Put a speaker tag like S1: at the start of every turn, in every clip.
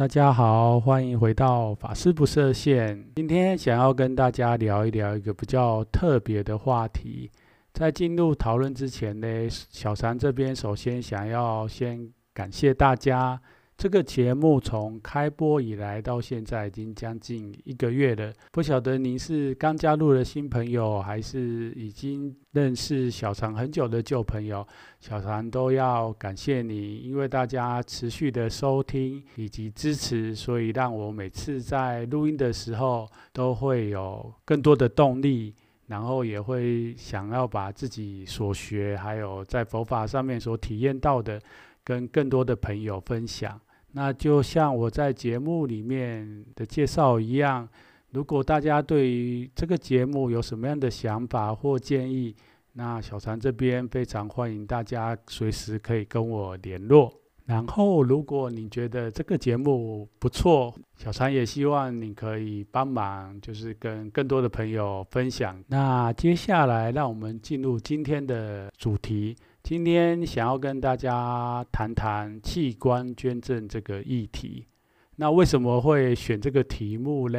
S1: 大家好，欢迎回到法师不设限。今天想要跟大家聊一聊一个比较特别的话题。在进入讨论之前呢，小禅这边首先想要先感谢大家。这个节目从开播以来到现在已经将近一个月了，不晓得您是刚加入的新朋友，还是已经认识小常很久的旧朋友，小常都要感谢你，因为大家持续的收听以及支持，所以让我每次在录音的时候都会有更多的动力，然后也会想要把自己所学还有在佛法上面所体验到的，跟更多的朋友分享。那就像我在节目里面的介绍一样，如果大家对于这个节目有什么样的想法或建议，那小禅这边非常欢迎大家随时可以跟我联络。然后，如果你觉得这个节目不错，小常也希望你可以帮忙，就是跟更多的朋友分享。那接下来，让我们进入今天的主题。今天想要跟大家谈谈器官捐赠这个议题。那为什么会选这个题目呢？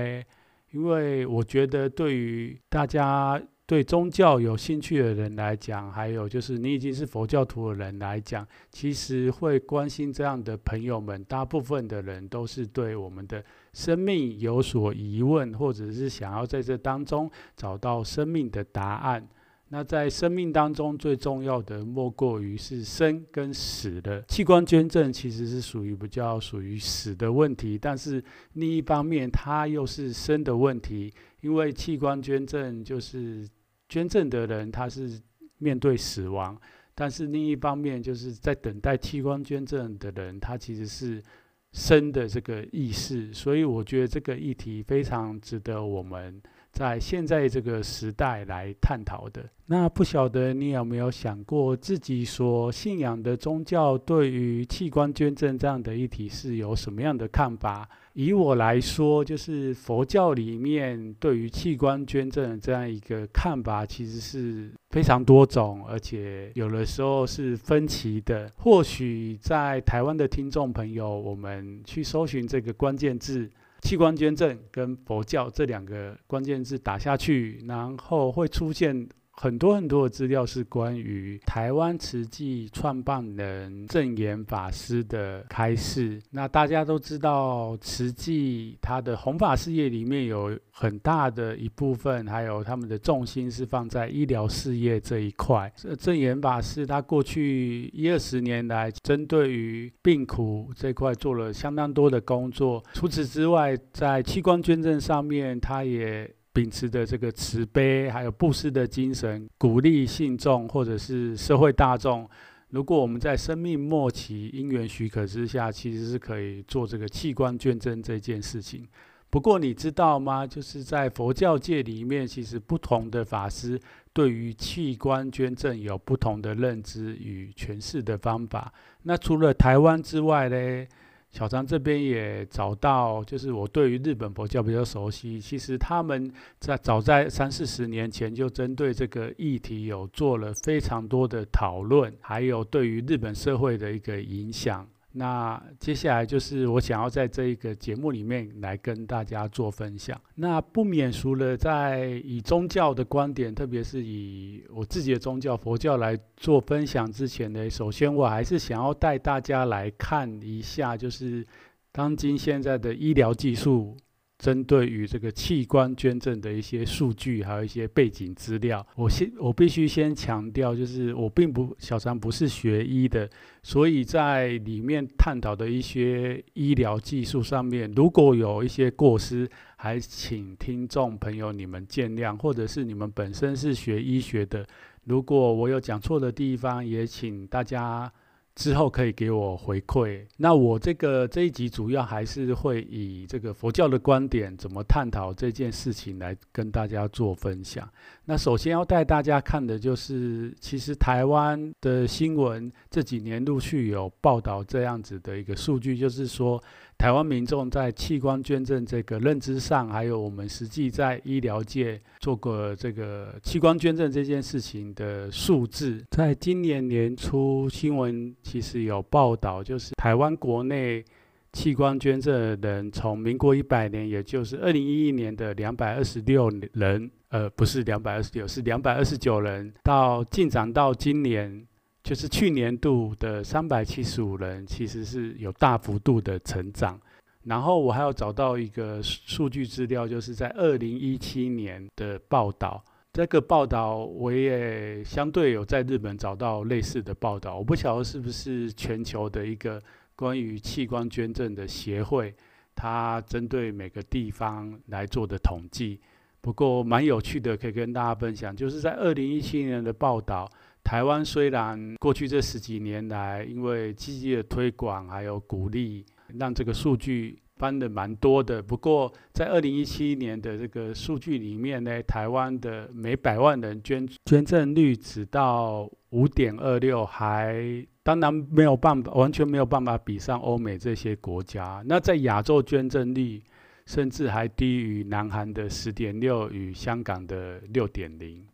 S1: 因为我觉得对于大家对宗教有兴趣的人来讲，还有就是你已经是佛教徒的人来讲，其实会关心这样的朋友们，大部分的人都是对我们的生命有所疑问，或者是想要在这当中找到生命的答案。那在生命当中最重要的，莫过于是生跟死的。器官捐赠其实是属于比较属于死的问题，但是另一方面它又是生的问题，因为器官捐赠就是捐赠的人他是面对死亡，但是另一方面就是在等待器官捐赠的人，他其实是生的这个意识，所以我觉得这个议题非常值得我们。在现在这个时代来探讨的，那不晓得你有没有想过，自己所信仰的宗教对于器官捐赠这样的议题是有什么样的看法？以我来说，就是佛教里面对于器官捐赠这样一个看法，其实是非常多种，而且有的时候是分歧的。或许在台湾的听众朋友，我们去搜寻这个关键字。器官捐赠跟佛教这两个关键字打下去，然后会出现很多很多的资料，是关于台湾慈济创办人证严法师的开示。那大家都知道，慈济他的弘法事业里面有很大的一部分，还有他们的重心是放在医疗事业这一块。这证严法师他过去一二十年来，针对于病苦这块做了相当多的工作。除此之外，在器官捐赠上面，他也。秉持的这个慈悲，还有布施的精神，鼓励信众或者是社会大众，如果我们在生命末期因缘许可之下，其实是可以做这个器官捐赠这件事情。不过你知道吗？就是在佛教界里面，其实不同的法师对于器官捐赠有不同的认知与诠释的方法。那除了台湾之外呢？小张这边也找到，就是我对于日本佛教比较熟悉。其实他们在早在三四十年前就针对这个议题有做了非常多的讨论，还有对于日本社会的一个影响。那接下来就是我想要在这一个节目里面来跟大家做分享。那不免俗了在以宗教的观点，特别是以我自己的宗教佛教来做分享之前呢，首先我还是想要带大家来看一下，就是当今现在的医疗技术针对于这个器官捐赠的一些数据，还有一些背景资料。我先，我必须先强调，就是我并不，小张不是学医的，所以在里面探讨的一些医疗技术上面，如果有一些过失，还请听众朋友你们见谅，或者是你们本身是学医学的，如果我有讲错的地方，也请大家。之后可以给我回馈。那我这个这一集主要还是会以这个佛教的观点，怎么探讨这件事情来跟大家做分享。那首先要带大家看的就是，其实台湾的新闻这几年陆续有报道这样子的一个数据，就是说。台湾民众在器官捐赠这个认知上，还有我们实际在医疗界做过这个器官捐赠这件事情的数字，在今年年初新闻其实有报道，就是台湾国内器官捐赠人，从民国一百年，也就是二零一一年的两百二十六人，呃，不是两百二十六，是两百二十九人，到进展到今年。就是去年度的三百七十五人，其实是有大幅度的成长。然后我还要找到一个数据资料，就是在二零一七年的报道。这个报道我也相对有在日本找到类似的报道。我不晓得是不是全球的一个关于器官捐赠的协会，它针对每个地方来做的统计。不过蛮有趣的，可以跟大家分享，就是在二零一七年的报道。台湾虽然过去这十几年来，因为积极的推广还有鼓励，让这个数据翻得蛮多的。不过，在二零一七年的这个数据里面呢，台湾的每百万人捐捐赠率只到五点二六，还当然没有办法，完全没有办法比上欧美这些国家。那在亚洲捐赠率，甚至还低于南韩的十点六与香港的六点零。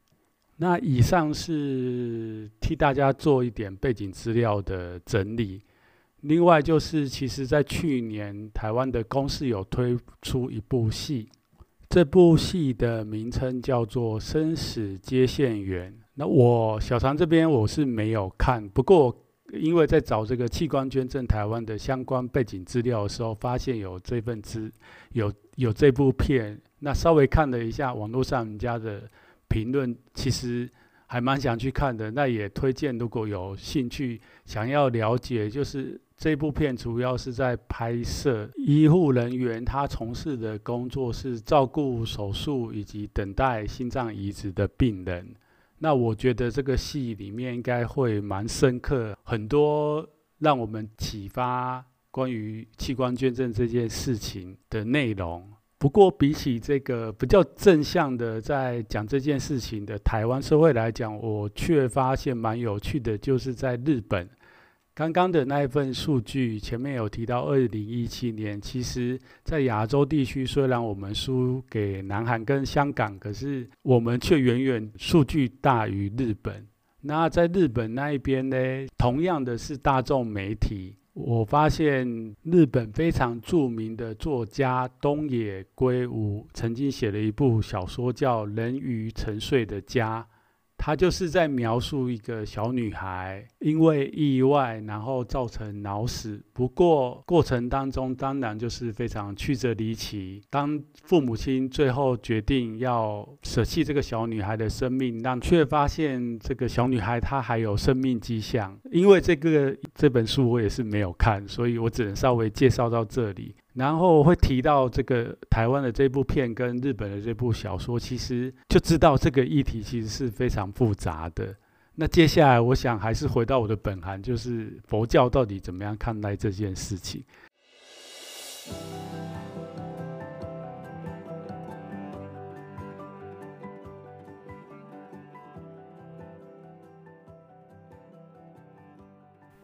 S1: 那以上是替大家做一点背景资料的整理。另外就是，其实在去年台湾的公司有推出一部戏，这部戏的名称叫做《生死接线员》。那我小常这边我是没有看，不过因为在找这个器官捐赠台湾的相关背景资料的时候，发现有这份资有有这部片，那稍微看了一下网络上人家的。评论其实还蛮想去看的，那也推荐如果有兴趣想要了解，就是这部片主要是在拍摄医护人员他从事的工作是照顾手术以及等待心脏移植的病人。那我觉得这个戏里面应该会蛮深刻，很多让我们启发关于器官捐赠这件事情的内容。不过，比起这个比较正向的在讲这件事情的台湾社会来讲，我却发现蛮有趣的，就是在日本，刚刚的那一份数据，前面有提到，二零一七年，其实在亚洲地区，虽然我们输给南韩跟香港，可是我们却远远数据大于日本。那在日本那一边呢，同样的是大众媒体。我发现日本非常著名的作家东野圭吾曾经写了一部小说，叫《人鱼沉睡的家》。他就是在描述一个小女孩因为意外，然后造成脑死。不过过程当中当然就是非常曲折离奇。当父母亲最后决定要舍弃这个小女孩的生命，但却发现这个小女孩她还有生命迹象。因为这个这本书我也是没有看，所以我只能稍微介绍到这里。然后会提到这个台湾的这部片跟日本的这部小说，其实就知道这个议题其实是非常复杂的。那接下来我想还是回到我的本行，就是佛教到底怎么样看待这件事情。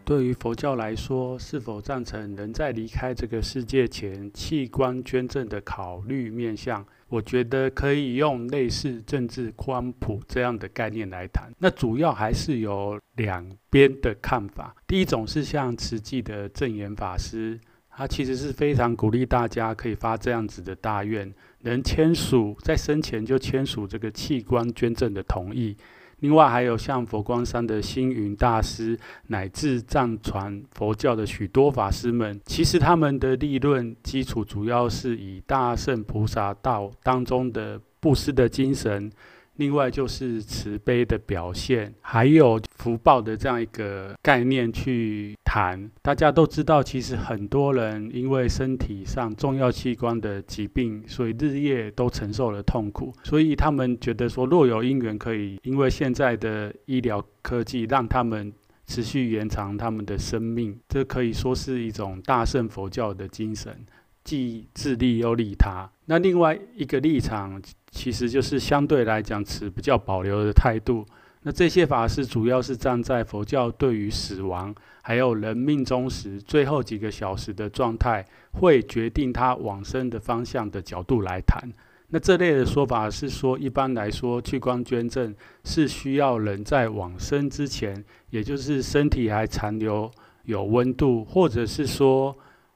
S1: 对于佛教来说，是否赞成人在离开这个世界前器官捐赠的考虑面向？我觉得可以用类似政治宽普这样的概念来谈。那主要还是有两边的看法。第一种是像慈济的证严法师，他其实是非常鼓励大家可以发这样子的大愿，能签署在生前就签署这个器官捐赠的同意。另外还有像佛光山的星云大师，乃至藏传佛教的许多法师们，其实他们的立论基础主要是以大圣菩萨道当中的布施的精神。另外就是慈悲的表现，还有福报的这样一个概念去谈。大家都知道，其实很多人因为身体上重要器官的疾病，所以日夜都承受了痛苦。所以他们觉得说，若有因缘可以，因为现在的医疗科技让他们持续延长他们的生命，这可以说是一种大乘佛教的精神。既自利又利他。那另外一个立场，其实就是相对来讲持比较保留的态度。那这些法师主要是站在佛教对于死亡，还有人命终时最后几个小时的状态，会决定他往生的方向的角度来谈。那这类的说法是说，一般来说，器官捐赠是需要人在往生之前，也就是身体还残留有温度，或者是说。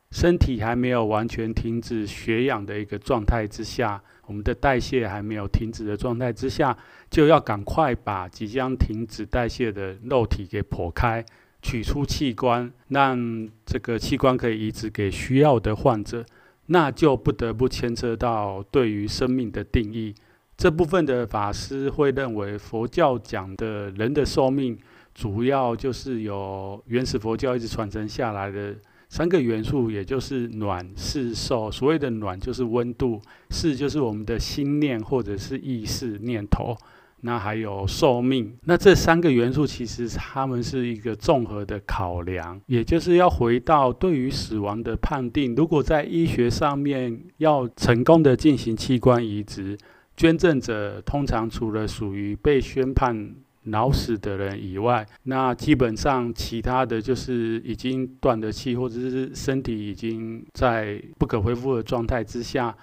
S1: 身体还没有完全停止血氧的一个状态之下，我们的代谢还没有停止的状态之下，就要赶快把即将停止代谢的肉体给剖开，取出器官，让这个器官可以移植给需要的患者。那就不得不牵扯到对于生命的定义。这部分的法师会认为，佛教讲的人的寿命，主要就是由原始佛教一直传承下来的。三个元素，也就是暖、湿、受。所谓的暖就是温度，湿就是我们的心念或者是意识念头。那还有寿命。那这三个元素其实它们是一个综合的考量，也就是要回到对于死亡的判定。如果在医学上面要成功的进行器官移植，捐赠者通常除了属于被宣判。脑死的人以外，那基本上其他的就是已经断了气，或者是身体已经在不可恢复的状态之下，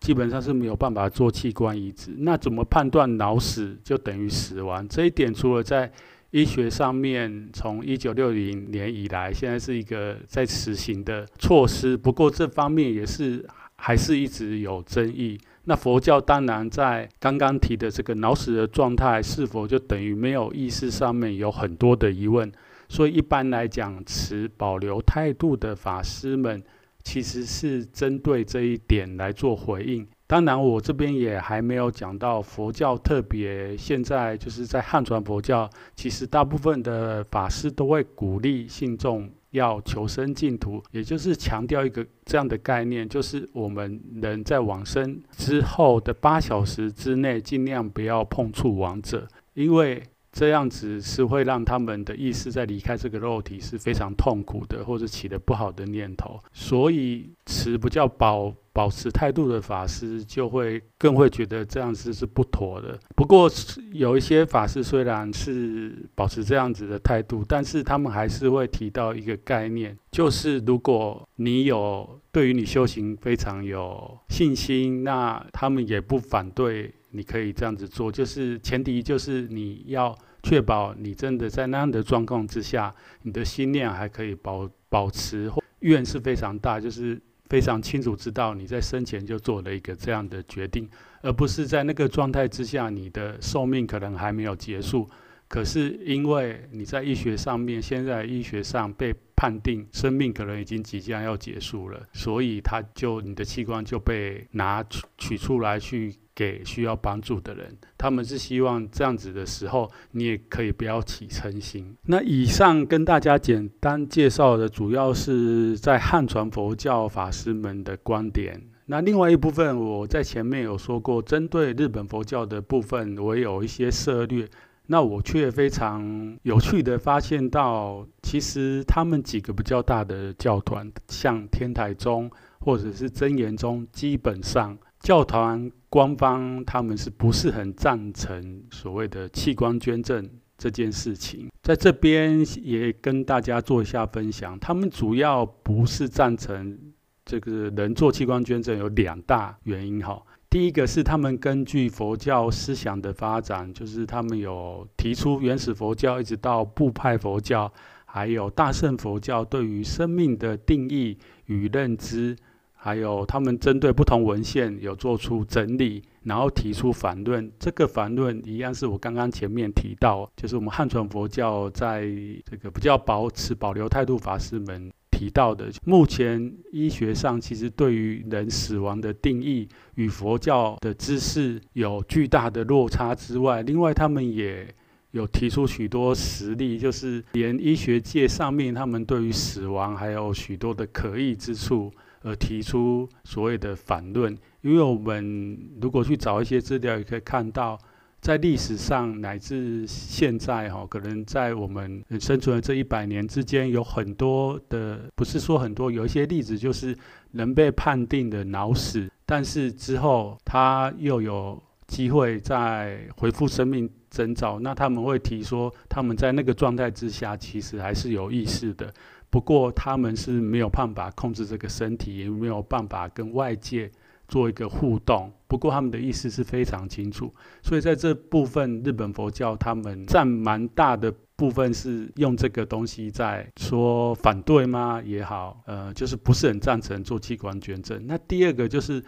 S1: 基本上是没有办法做器官移植。那怎么判断脑死就等于死亡？这一点除了在医学上面，从一九六零年以来，现在是一个在实行的措施。不过这方面也是还是一直有争议。那佛教当然在刚刚提的这个脑死的状态，是否就等于没有意识上面有很多的疑问，所以一般来讲，持保留态度的法师们其实是针对这一点来做回应。当然，我这边也还没有讲到佛教特别现在就是在汉传佛教，其实大部分的法师都会鼓励信众。要求生净土，也就是强调一个这样的概念，就是我们人在往生之后的八小时之内，尽量不要碰触亡者，因为这样子是会让他们的意识在离开这个肉体是非常痛苦的，或者起的不好的念头，所以持不叫保。保持态度的法师就会更会觉得这样子是不妥的。不过有一些法师虽然是保持这样子的态度，但是他们还是会提到一个概念，就是如果你有对于你修行非常有信心，那他们也不反对你可以这样子做。就是前提就是你要确保你真的在那样的状况之下，你的心念还可以保保持，愿是非常大，就是。非常清楚知道你在生前就做了一个这样的决定，而不是在那个状态之下，你的寿命可能还没有结束。可是因为你在医学上面，现在医学上被判定生命可能已经即将要结束了，所以他就你的器官就被拿取取出来去给需要帮助的人。他们是希望这样子的时候，你也可以不要起嗔心。那以上跟大家简单介绍的，主要是在汉传佛教法师们的观点。那另外一部分，我在前面有说过，针对日本佛教的部分，我有一些涉略。那我却非常有趣的发现到，其实他们几个比较大的教团，像天台宗或者是真言宗，基本上教团官方他们是不是很赞成所谓的器官捐赠这件事情？在这边也跟大家做一下分享，他们主要不是赞成这个人做器官捐赠，有两大原因哈。第一个是他们根据佛教思想的发展，就是他们有提出原始佛教一直到部派佛教，还有大乘佛教对于生命的定义与认知，还有他们针对不同文献有做出整理，然后提出反论。这个反论一样是我刚刚前面提到，就是我们汉传佛教在这个比较保持保留态度法师们提到的，目前医学上其实对于人死亡的定义与佛教的知识有巨大的落差之外，另外他们也有提出许多实例，就是连医学界上面他们对于死亡还有许多的可疑之处，而提出所谓的反论。因为我们如果去找一些资料，也可以看到。在历史上乃至现在哈，可能在我们生存的这一百年之间，有很多的，不是说很多，有一些例子就是人被判定的脑死，但是之后他又有机会再恢复生命征兆，那他们会提说他们在那个状态之下其实还是有意识的，不过他们是没有办法控制这个身体，也没有办法跟外界。做一个互动，不过他们的意思是非常清楚，所以在这部分，日本佛教他们占蛮大的部分是用这个东西在说反对吗？也好，呃，就是不是很赞成做器官捐赠。那第二个就是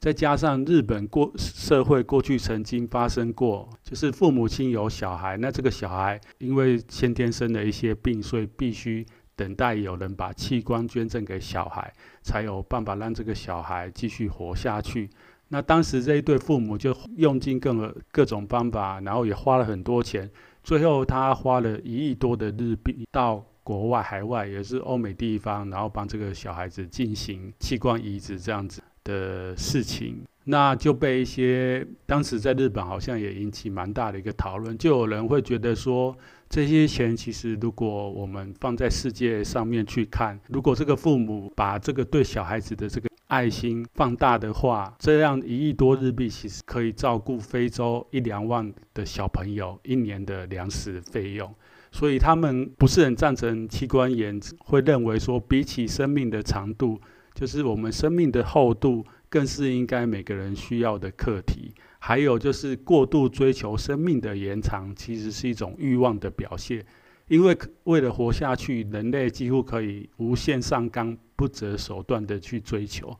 S1: 再加上日本过社会过去曾经发生过，就是父母亲有小孩，那这个小孩因为先天生的一些病，所以必须。等待有人把器官捐赠给小孩，才有办法让这个小孩继续活下去。那当时这一对父母就用尽各各种方法，然后也花了很多钱。最后他花了一亿多的日币到国外海外，也是欧美地方，然后帮这个小孩子进行器官移植这样子的事情。那就被一些当时在日本好像也引起蛮大的一个讨论，就有人会觉得说。这些钱其实，如果我们放在世界上面去看，如果这个父母把这个对小孩子的这个爱心放大的话，这样一亿多日币其实可以照顾非洲一两万的小朋友一年的粮食费用。所以他们不是很赞成器官移植，会认为说，比起生命的长度，就是我们生命的厚度，更是应该每个人需要的课题。还有就是过度追求生命的延长，其实是一种欲望的表现。因为为了活下去，人类几乎可以无限上纲、不择手段的去追求。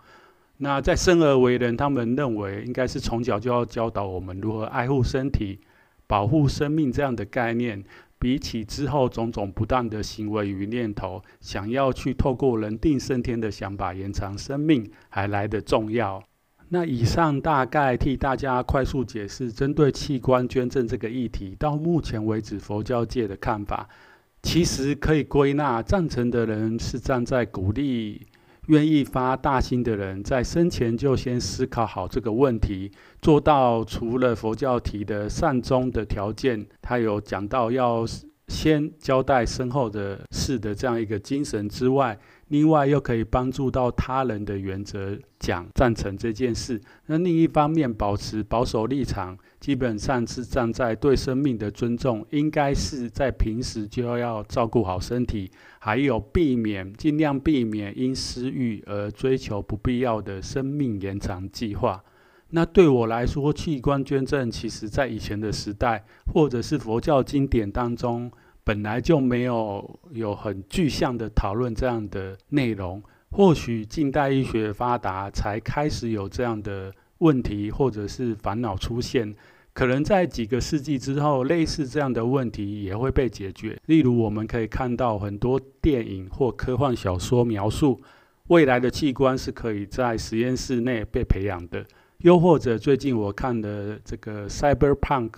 S1: 那在生而为人，他们认为应该是从小就要教导我们如何爱护身体、保护生命这样的概念，比起之后种种不当的行为与念头，想要去透过人定胜天的想法延长生命，还来得重要。那以上大概替大家快速解释针对器官捐赠这个议题，到目前为止佛教界的看法，其实可以归纳，赞成的人是站在鼓励愿意发大心的人，在生前就先思考好这个问题，做到除了佛教提的善终的条件，他有讲到要先交代身后的事的这样一个精神之外。另外，又可以帮助到他人的原则讲赞成这件事。那另一方面，保持保守立场，基本上是站在对生命的尊重，应该是在平时就要照顾好身体，还有避免尽量避免因私欲而追求不必要的生命延长计划。那对我来说，器官捐赠其实在以前的时代，或者是佛教经典当中。本来就没有有很具象的讨论这样的内容，或许近代医学发达才开始有这样的问题或者是烦恼出现。可能在几个世纪之后，类似这样的问题也会被解决。例如，我们可以看到很多电影或科幻小说描述未来的器官是可以在实验室内被培养的，又或者最近我看的这个 Cyberpunk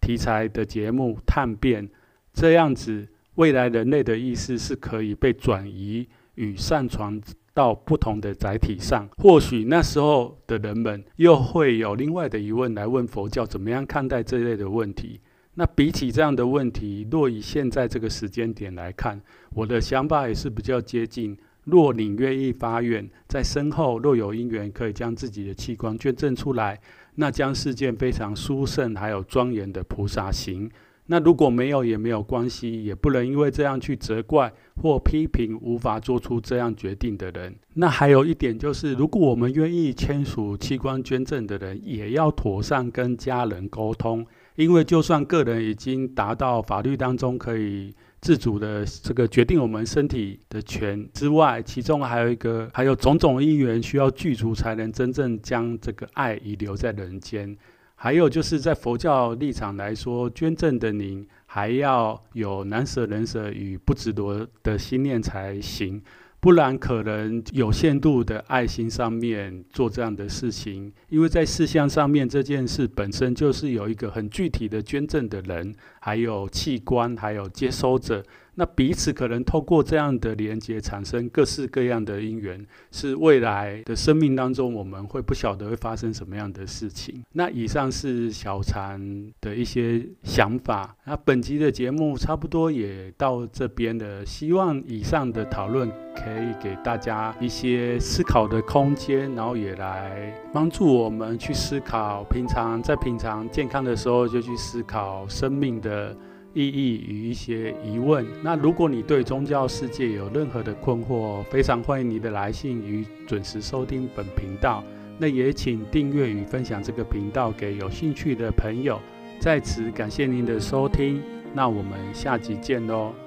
S1: 题材的节目《探变》。这样子，未来人类的意识是可以被转移与上传到不同的载体上。或许那时候的人们又会有另外的疑问来问佛教，怎么样看待这类的问题？那比起这样的问题，若以现在这个时间点来看，我的想法也是比较接近。若你愿意发愿，在身后若有因缘，可以将自己的器官捐赠出来，那将是件非常殊胜还有庄严的菩萨行。那如果没有也没有关系，也不能因为这样去责怪或批评无法做出这样决定的人。那还有一点就是，如果我们愿意签署器官捐赠的人，也要妥善跟家人沟通，因为就算个人已经达到法律当中可以自主的这个决定我们身体的权之外，其中还有一个，还有种种因缘需要具足，才能真正将这个爱遗留在人间。还有就是在佛教立场来说，捐赠的您还要有难舍能舍与不执着的心念才行。不然可能有限度的爱心上面做这样的事情，因为在事项上面这件事本身就是有一个很具体的捐赠的人，还有器官，还有接收者。那彼此可能透过这样的连接，产生各式各样的因缘，是未来的生命当中我们会不晓得会发生什么样的事情。那以上是小禅的一些想法。那本集的节目差不多也到这边了，希望以上的讨论可以给大家一些思考的空间，然后也来帮助我们去思考，平常在平常健康的时候就去思考生命的。意义与一些疑问。那如果你对宗教世界有任何的困惑，非常欢迎你的来信与准时收听本频道。那也请订阅与分享这个频道给有兴趣的朋友。在此感谢您的收听，那我们下集见喽。